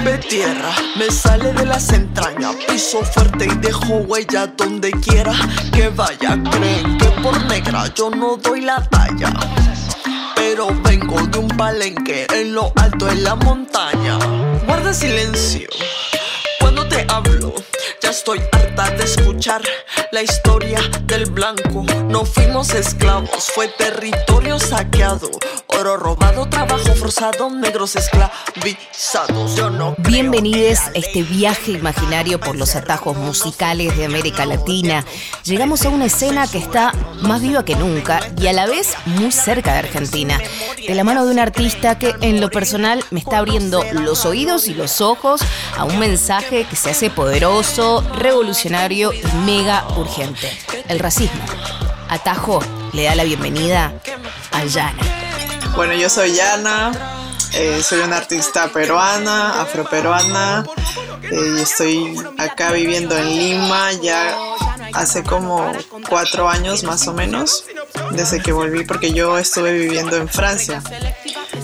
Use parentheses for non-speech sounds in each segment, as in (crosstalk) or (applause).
rompe tierra, me sale de las entrañas. Piso fuerte y dejo huella donde quiera que vaya. Creen que por negra yo no doy la talla. Pero vengo de un palenque en lo alto de la montaña. Guarda silencio cuando te hablo. Ya estoy harta de escuchar la historia del blanco. No fuimos esclavos, fue territorio saqueado. Oro robado, trabajo forzado, negros esclavizados. Yo no Bienvenidos a este viaje imaginario por los atajos musicales de América Latina. Llegamos a una escena que está más viva que nunca y a la vez muy cerca de Argentina. De la mano de un artista que en lo personal me está abriendo los oídos y los ojos a un mensaje que se hace poderoso, revolucionario y mega urgente. El racismo. Atajo le da la bienvenida a Yana. Bueno, yo soy Yana, eh, soy una artista peruana, afroperuana, eh, y estoy acá viviendo en Lima ya hace como cuatro años más o menos, desde que volví, porque yo estuve viviendo en Francia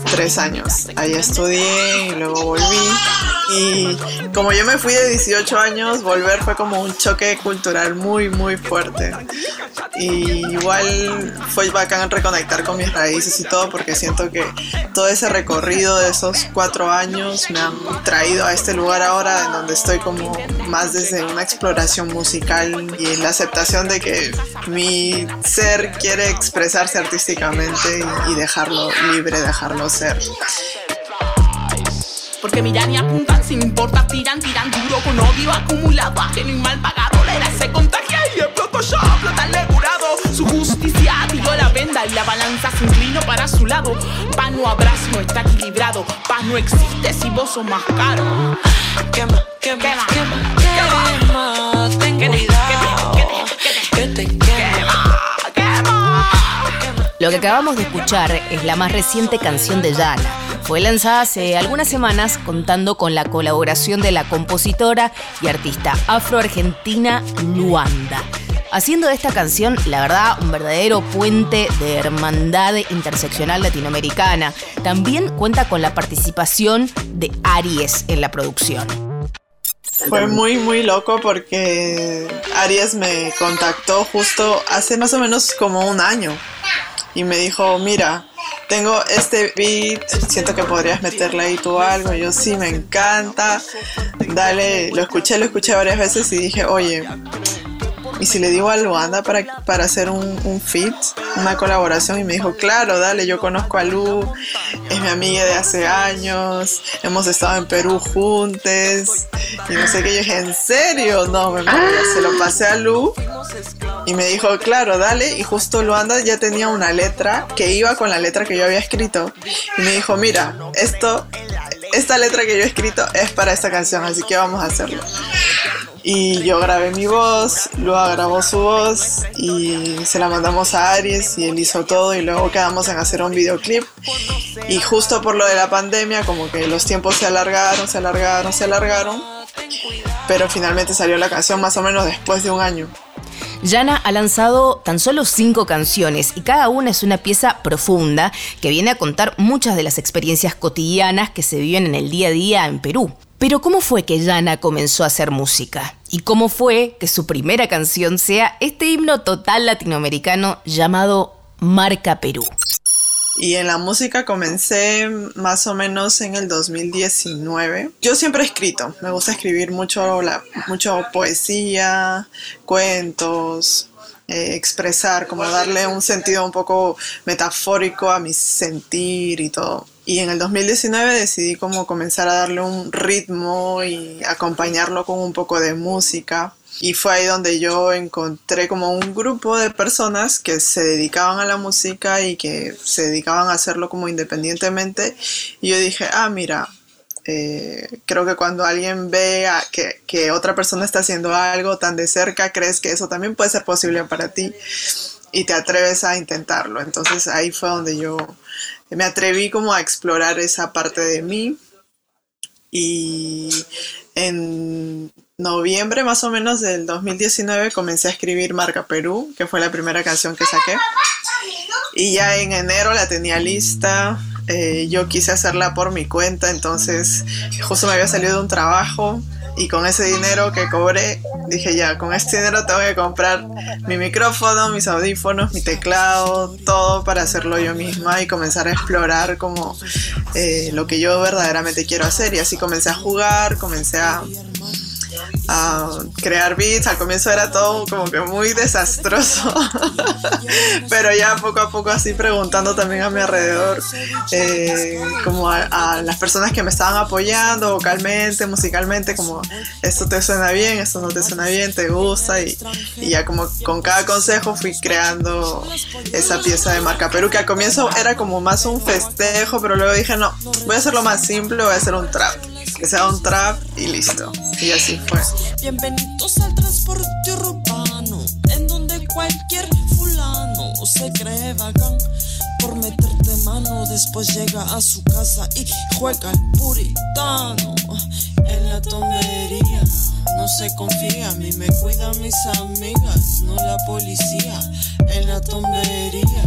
tres años. Ahí estudié y luego volví. Y como yo me fui de 18 años, volver fue como un choque cultural muy, muy fuerte. Y igual fue bacán reconectar con mis raíces y todo, porque siento que todo ese recorrido de esos cuatro años me han traído a este lugar ahora, en donde estoy como más desde una exploración musical y la aceptación de que mi ser quiere expresarse artísticamente y dejarlo libre, dejarlo ser. Porque miran y apuntan sin importar, tiran, tiran duro con odio acumulado, ajeno y mal pagado. La era se contagia balanza se inclinó para su lado. Paz no si no está equilibrado. Paz no existe si vos sos más caro. Quema, quema, quema, quema, quema. Ten cuidado, que te quema. Lo que acabamos de escuchar es la más reciente canción de Yana. Fue lanzada hace algunas semanas contando con la colaboración de la compositora y artista afroargentina Luanda. Haciendo de esta canción, la verdad, un verdadero puente de hermandad interseccional latinoamericana. También cuenta con la participación de Aries en la producción. Fue muy, muy loco porque Aries me contactó justo hace más o menos como un año y me dijo, mira, tengo este beat, siento que podrías meterle ahí tú algo. Yo sí, me encanta. Dale, lo escuché, lo escuché varias veces y dije, oye, ¿y si le digo a Luanda para, para hacer un, un feat, una colaboración? Y me dijo, claro, dale, yo conozco a Lu, es mi amiga de hace años, hemos estado en Perú juntos. Y no sé qué, yo dije, ¿en serio? No, me se lo pasé a Lu y me dijo, claro, dale. Y justo Luanda ya tenía una letra que iba con la letra que yo había escrito. Y me dijo, mira, esto, esta letra que yo he escrito es para esta canción, así que vamos a hacerlo. Y yo grabé mi voz, Lua grabó su voz y se la mandamos a Aries y él hizo todo y luego quedamos en hacer un videoclip. Y justo por lo de la pandemia, como que los tiempos se alargaron, se alargaron, se alargaron. Pero finalmente salió la canción más o menos después de un año. Yana ha lanzado tan solo cinco canciones y cada una es una pieza profunda que viene a contar muchas de las experiencias cotidianas que se viven en el día a día en Perú. Pero ¿cómo fue que Yana comenzó a hacer música? ¿Y cómo fue que su primera canción sea este himno total latinoamericano llamado Marca Perú? Y en la música comencé más o menos en el 2019. Yo siempre he escrito, me gusta escribir mucho, la, mucho poesía, cuentos, eh, expresar, como darle un sentido un poco metafórico a mi sentir y todo. Y en el 2019 decidí como comenzar a darle un ritmo y acompañarlo con un poco de música. Y fue ahí donde yo encontré como un grupo de personas que se dedicaban a la música y que se dedicaban a hacerlo como independientemente. Y yo dije, ah, mira, eh, creo que cuando alguien ve que, que, otra persona está haciendo algo tan de cerca, crees que eso también puede ser posible para ti y te atreves a intentarlo. Entonces ahí fue donde yo me atreví como a explorar esa parte de mí. Y en noviembre más o menos del 2019 comencé a escribir Marca Perú, que fue la primera canción que saqué. Y ya en enero la tenía lista eh, yo quise hacerla por mi cuenta, entonces justo me había salido de un trabajo y con ese dinero que cobré dije ya, con este dinero tengo que comprar mi micrófono, mis audífonos, mi teclado, todo para hacerlo yo misma y comenzar a explorar como eh, lo que yo verdaderamente quiero hacer y así comencé a jugar, comencé a a crear beats. Al comienzo era todo como que muy desastroso, (laughs) pero ya poco a poco así preguntando también a mi alrededor, eh, como a, las personas que me estaban apoyando vocalmente, musicalmente, como esto te suena bien, esto no te suena bien, te gusta y, y ya como con cada consejo fui creando esa pieza de marca Perú que al comienzo era como más un festejo, pero luego dije no, voy a hacerlo más simple, voy a hacer un trap que sea un trap y listo. Y así fue. Bienvenidos al transporte urbano, en donde cualquier fulano se cree bacán por meterte mano. Después llega a su casa y juega el puritano en la tontería. No se confía, a mí me cuidan mis amigas, no la policía en la tontería.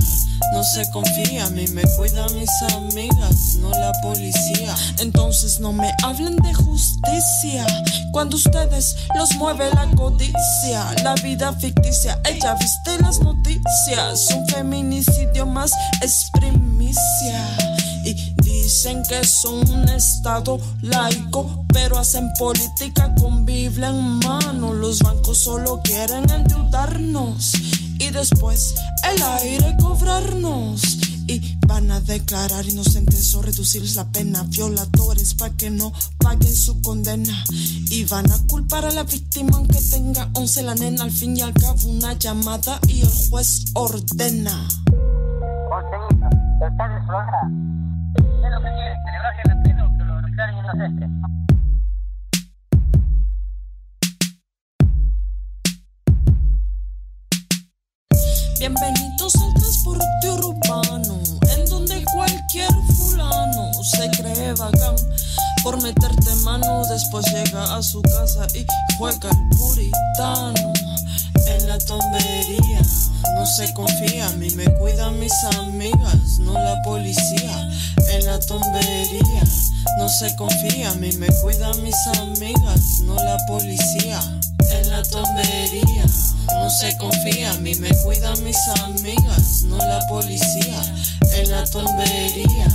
No se confía, a mí me cuidan mis amigas, no la policía. Entonces no me hablen de justicia. Cuando ustedes los mueve la codicia, la vida ficticia. Ella viste las noticias, un feminicidio más es primicia. Y dicen que son un estado laico, pero hacen política con Biblia en mano. Los bancos solo quieren endeudarnos y después el aire cobrarnos. Y van a declarar inocentes o reducirles la pena. Violadores para que no paguen su condena. Y van a culpar a la víctima aunque tenga 11 la nena. Al fin y al cabo una llamada y el juez ordena. ¿Estás ¿Qué lo que quiere? ¿Celebrar que pena o que lo declaren inocente? Bienvenidos al transporte urbano, en donde cualquier fulano se cree bacán por meterte mano. Después llega a su casa y juega el puritano en la tombería. No se confía, a mí me cuidan mis amigas, no la policía. En la tombería, no se confía, a mí me cuidan mis amigas, no la policía. En la tombería no se confía, a mí me cuidan mis amigas, no la policía. En la tombería,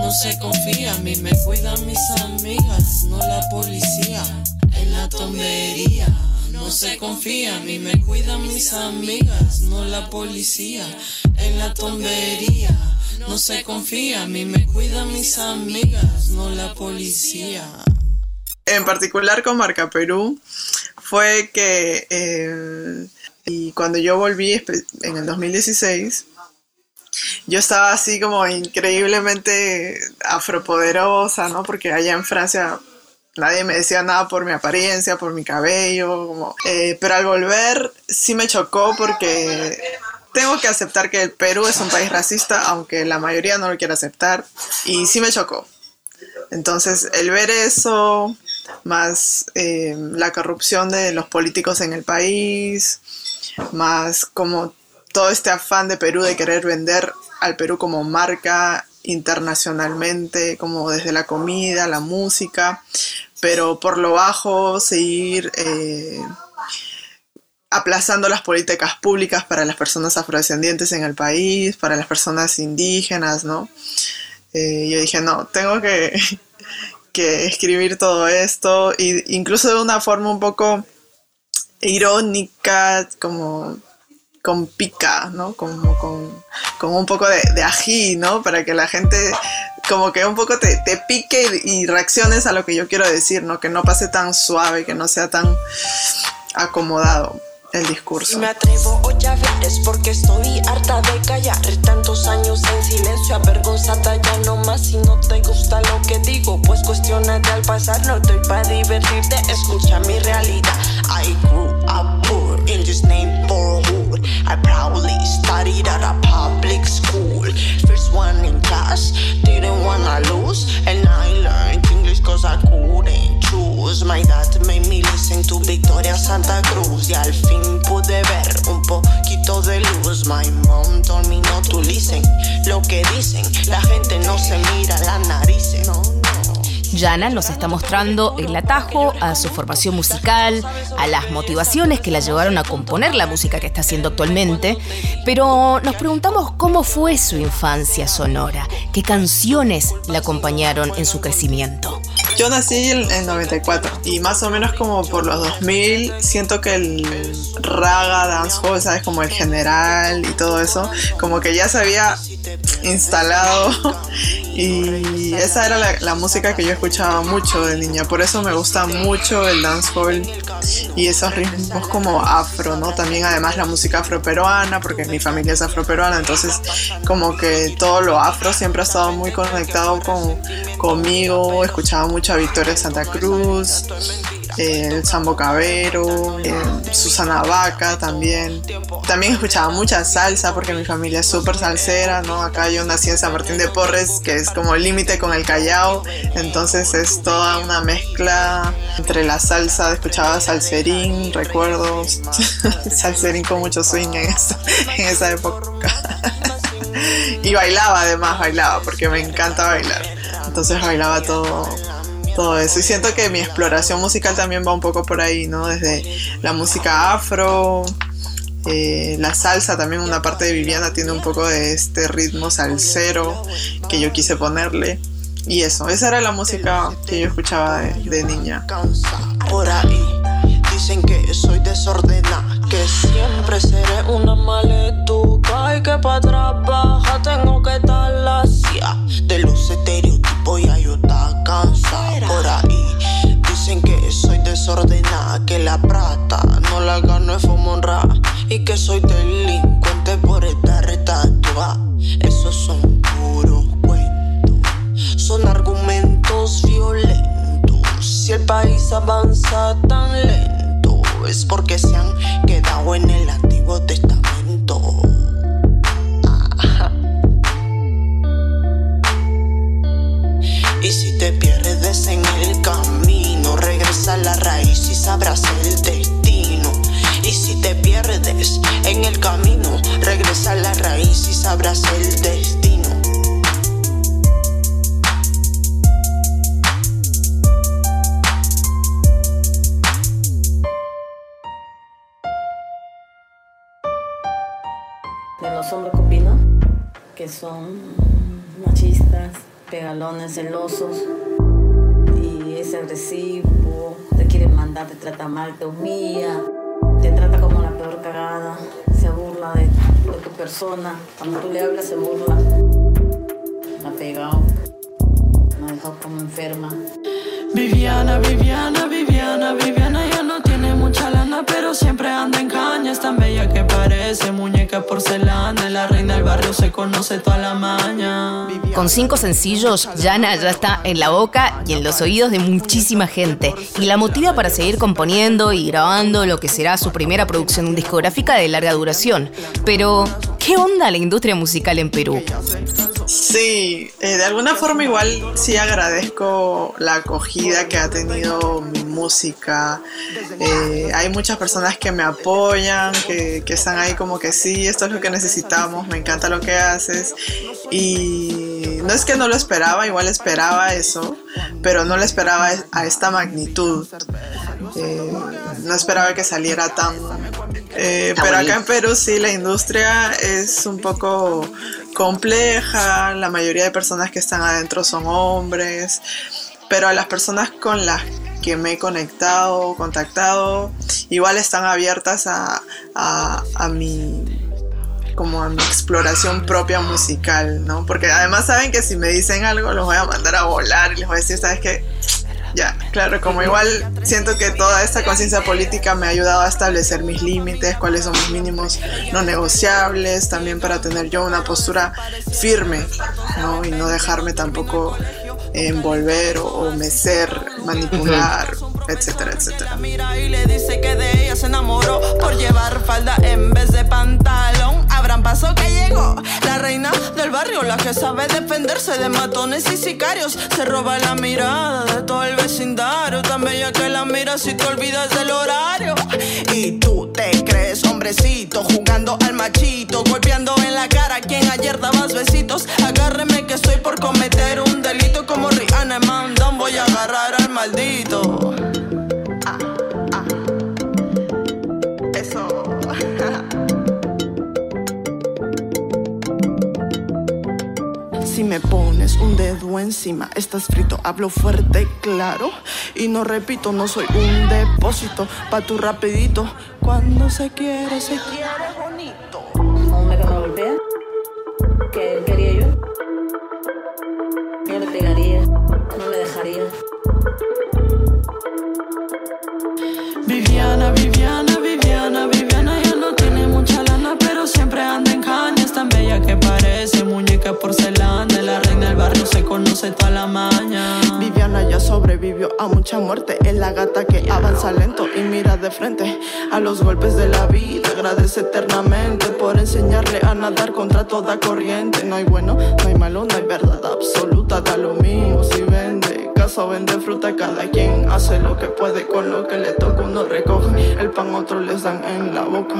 no se confía, a mí me cuidan mis amigas, no la policía. En la tombería, no se confía, a mí me cuidan mis amigas, no la policía. En la tombería, no se confía, a mí me cuidan mis amigas, no la policía. En particular con Marca Perú, fue que eh, y cuando yo volví en el 2016, yo estaba así como increíblemente afropoderosa, ¿no? Porque allá en Francia nadie me decía nada por mi apariencia, por mi cabello, eh, pero al volver sí me chocó porque tengo que aceptar que el Perú es un país racista, aunque la mayoría no lo quiere aceptar, y sí me chocó. Entonces, el ver eso, más eh, la corrupción de los políticos en el país, más como todo este afán de Perú de querer vender al Perú como marca internacionalmente, como desde la comida, la música, pero por lo bajo seguir eh, aplazando las políticas públicas para las personas afrodescendientes en el país, para las personas indígenas, ¿no? Eh, yo dije, no, tengo que, (laughs) que escribir todo esto, e incluso de una forma un poco irónica, como con pica, ¿no? Como con, un poco de, ají, ¿no? Para que la gente como que un poco te, te pique y, y, reacciones a lo que yo quiero decir, ¿no? Que no pase tan suave, que no sea tan acomodado el discurso. Me atrevo hoy a es porque estoy harta de callar tantos años en silencio, avergonzada ya no más. Si no te gusta lo que digo, pues cuestionate al pasar. No estoy para divertirte, escucha mi realidad. I grew up poor in this I proudly studied at a public school. First one in class, didn't wanna lose, and I learned English cause I couldn't choose. My dad made me listen to Victoria Santa Cruz y al fin pude ver un poquito de luz. My mom told me not to listen. Lo que dicen, la gente no se mira la nariz, no. Yana nos está mostrando el atajo a su formación musical, a las motivaciones que la llevaron a componer la música que está haciendo actualmente, pero nos preguntamos cómo fue su infancia sonora, qué canciones la acompañaron en su crecimiento. Yo nací en el 94 y más o menos como por los 2000 siento que el raga, dancehall, ¿sabes? Como el general y todo eso, como que ya se había instalado (laughs) y esa era la, música que yo escuchaba mucho de niña, por eso me gusta mucho el dancehall y esos ritmos como afro, ¿no? También además la música afroperuana, porque mi familia es afroperuana, entonces como que todo lo afro siempre ha estado muy conectado con, conmigo, escuchaba mucho a Victoria Santa Cruz, el Sambo Cabero, Susana Vaca también. También escuchaba mucha salsa porque mi familia es súper salsera, ¿no? Acá yo nací en San Martín de Porres, que es como el límite con el Callao, entonces es toda una mezcla entre la salsa, escuchaba salserín, recuerdos, (laughs) salserín con mucho swing en esa época. (laughs) y bailaba además, bailaba, porque me encanta bailar. Entonces bailaba todo todo eso. Y siento que mi exploración musical también va un poco por ahí, ¿no? Desde la música afro, eh, la salsa también, una parte de Viviana tiene un poco de este ritmo salsero que yo quise ponerle. Y eso, esa era la música que yo escuchaba de, niña. Por ahí dicen que soy desordenada, que siempre seré una maletuca y que para trabajar tengo que estar la de los estereotipos y ayuda cansada por ahí. Dicen que soy desordenada, que la plata no la gano es fumonra y que soy delincuente por estar tatuada. Esos son puros cuentos, son argumentos violentos. Si el país avanza tan lento, es porque se han en el Antiguo Testamento. Y si te pierdes en el camino, regresa a la raíz y sabrás el destino. Y si te pierdes en el camino, regresa a la raíz y sabrás el destino. De los hombres opino que son machistas pegalones celosos y es agresivo, te quiere mandar, te trata mal, te humilla, te trata como la peor cagada, se burla de, tu persona, cuando tú le hablas se burla, me ha pegado, me ha dejado como enferma. Viviana, Viviana, Viviana, Viviana siempre anda en caña, es tan bella que parece muñeca porcelana, la reina del barrio se conoce toda la maña. Con cinco sencillos, Yana ya está en la boca y en los oídos de muchísima gente y la motiva para seguir componiendo y grabando lo que será su primera producción discográfica de larga duración. Pero, ¿qué onda la industria musical en Perú? Sí, eh, de alguna forma igual sí agradezco la acogida que ha tenido mi música. Eh, hay muchas personas que me apoyan, que, que, están ahí como que sí, esto es lo que necesitamos, me encanta lo que haces. Y no es que no lo esperaba, igual esperaba eso, pero no lo esperaba a esta magnitud. Eh, no esperaba que saliera tan... pero acá en Perú sí, la industria es un poco compleja, la mayoría de personas que están adentro son hombres, pero a las personas con las que me he conectado, contactado, igual están abiertas a, a, mi como a mi exploración propia musical, ¿no? Porque además saben que si me dicen algo los voy a mandar a volar y les voy a decir, ¿sabes qué? Ya, claro, como igual siento que toda esta conciencia política me ha ayudado a establecer mis límites, cuáles son mis mínimos no negociables, también para tener yo una postura firme, ¿no? Y no dejarme tampoco envolver o, mecer, manipular, etcétera, etcétera. Mira y le dice que de ella se enamoró por llevar falda en vez de pantalón. Barrio, la que sabe defenderse de matones y sicarios. Se roba la mirada de todo el vecindario. Tan bella que la mira si te olvidas del horario. Y tú te crees hombrecito, jugando al machito, golpeando en la cara a quien ayer dabas besitos. Agárreme que estoy por cometer un delito como Rihanna Mandón. Voy a agarrar al maldito. Si me pones un dedo encima, estás frito, hablo fuerte, claro. Y no repito, no soy un depósito, pa' tu rapidito. Cuando se quiere, se quiere bonito. Un hombre que me golpea, que quería yo. Se conoce toda la maña. Viviana ya sobrevivió a mucha muerte, es la gata que avanza lento y mira de frente a los golpes de la vida, agradece eternamente por enseñarle a nadar contra toda corriente. No hay bueno, no hay malo, no hay verdad absoluta, da lo mismo si vende caso vende fruta, cada quien hace lo que puede con lo que le toca. Uno recoge el pan, otros les dan en la boca.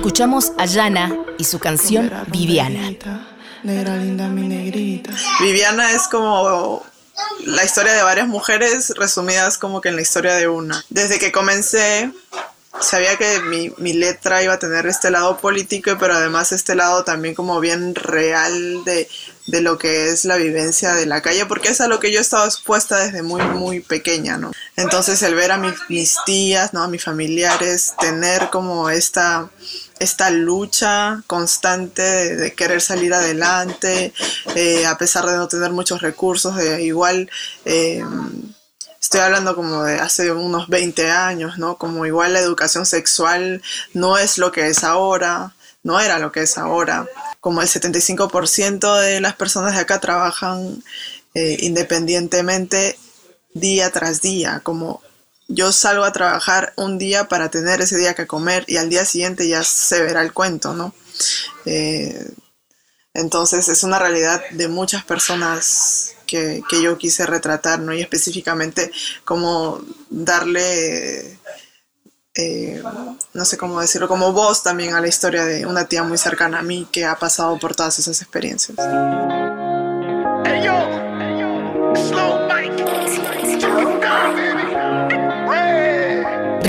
Escuchamos a Yana y su canción Viviana. negrita, Negra linda, mi negrita. Viviana es como la historia de varias mujeres resumidas como que en la historia de una. Desde que comencé, sabía que mi, mi letra iba a tener este lado político, pero además este lado también como bien real de, de lo que es la vivencia de la calle, porque es a lo que yo he estado expuesta desde muy, muy pequeña, ¿no? Entonces el ver a mi- mis tías, ¿no? A mis familiares, tener como esta esta lucha constante de, querer salir adelante, eh, a pesar de no tener muchos recursos, igual eh, estoy hablando como de hace unos 20 años, ¿no? Como igual la educación sexual no es lo que es ahora, no era lo que es ahora. Como el 75% de las personas de acá trabajan eh, independientemente día tras día, como yo salgo a trabajar un día para tener ese día que comer y al día siguiente ya se verá el cuento, ¿no? Eh, entonces es una realidad de muchas personas que, que yo quise retratar, ¿no? Y específicamente como darle, eh, no sé cómo decirlo, como voz también a la historia de una tía muy cercana a mí que ha pasado por todas esas experiencias.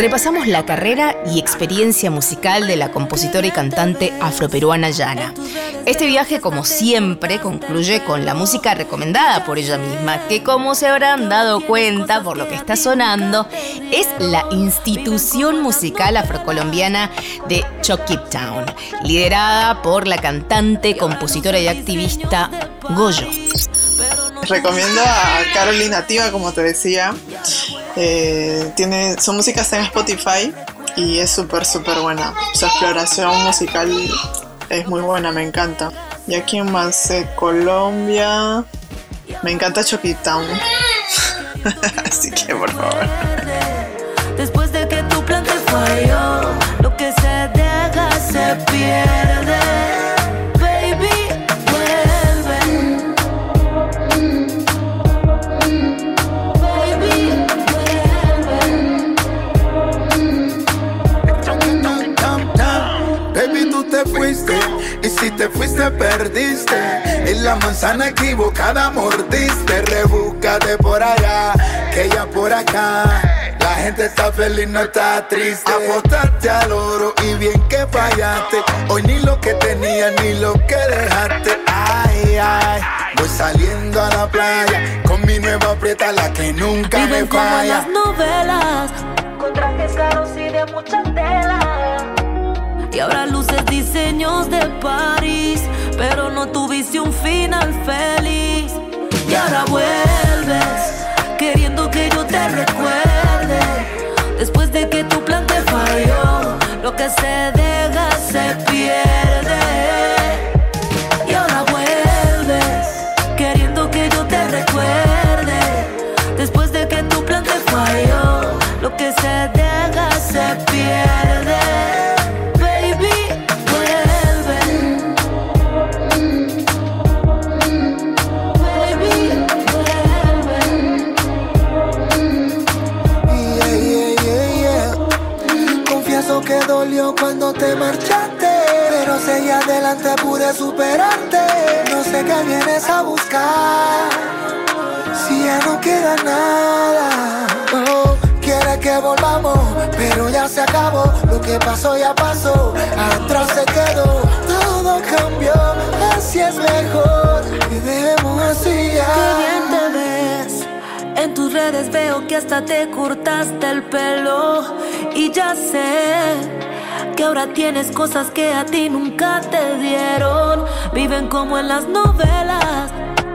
Repasamos la carrera y experiencia musical de la compositora y cantante afroperuana Yana. Este viaje, como siempre, concluye con la música recomendada por ella misma, que como se habrán dado cuenta por lo que está sonando, es la institución musical afrocolombiana de Chucky Town, liderada por la cantante, compositora y activista Goyo. (laughs) Recomiendo a Carolina Nativa, como te decía. Eh, tiene, su música en Spotify y es súper, súper buena. Su exploración musical es muy buena, me encanta. Y aquí en más Colombia, me encanta Chucky Town. (laughs) Así que por favor. Después de que tu plan te falló, lo que se deja se pierde. Perdiste. En la manzana equivocada mordiste. Rebúscate por allá, que ya por acá. La gente está feliz, no está triste. Apostaste al oro y bien que fallaste. Hoy ni lo que tenías ni lo que dejaste. Ay, ay. Voy saliendo a la playa con mi nueva prieta, la que nunca me Viven como en falla. las novelas, con trajes caros y de mucha tela. Y ahora luces diseños de París, pero no tuviste un final feliz. Y ahora vuelves, queriendo que yo te recuerde. Después de que tu plan te falló, lo que se deja se Pero seguí adelante, pude superarte. No sé qué vienes a buscar. Si ya no queda nada. Oh, quiere que volvamos, pero ya se acabó. Lo que pasó ya pasó. Atrás se quedó. Todo cambió. Así es mejor. Y dejemos así ya. Qué bien te ves. En tus redes veo que hasta te cortaste el pelo. Y ya sé que ahora tienes cosas que a ti nunca te dieron. Viven como en las novelas,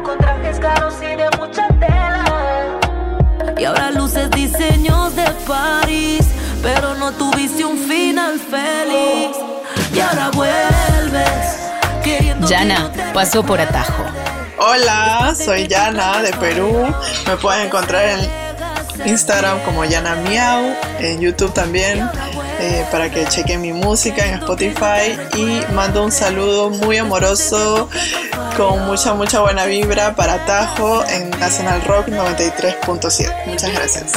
con trajes caros y de mucha tela. Y ahora luces diseños de París, pero no tuviste un final feliz. Y ahora vuelves queriendo. que Yana pasó por atajo. Hola, soy Yana de Perú. Me pueden encontrar en Instagram como Yana Miau, en YouTube también, eh, para que chequen mi música en Spotify. Y mando un saludo muy amoroso, con mucha, mucha buena vibra para Tajo en National Rock 93.7. Muchas gracias.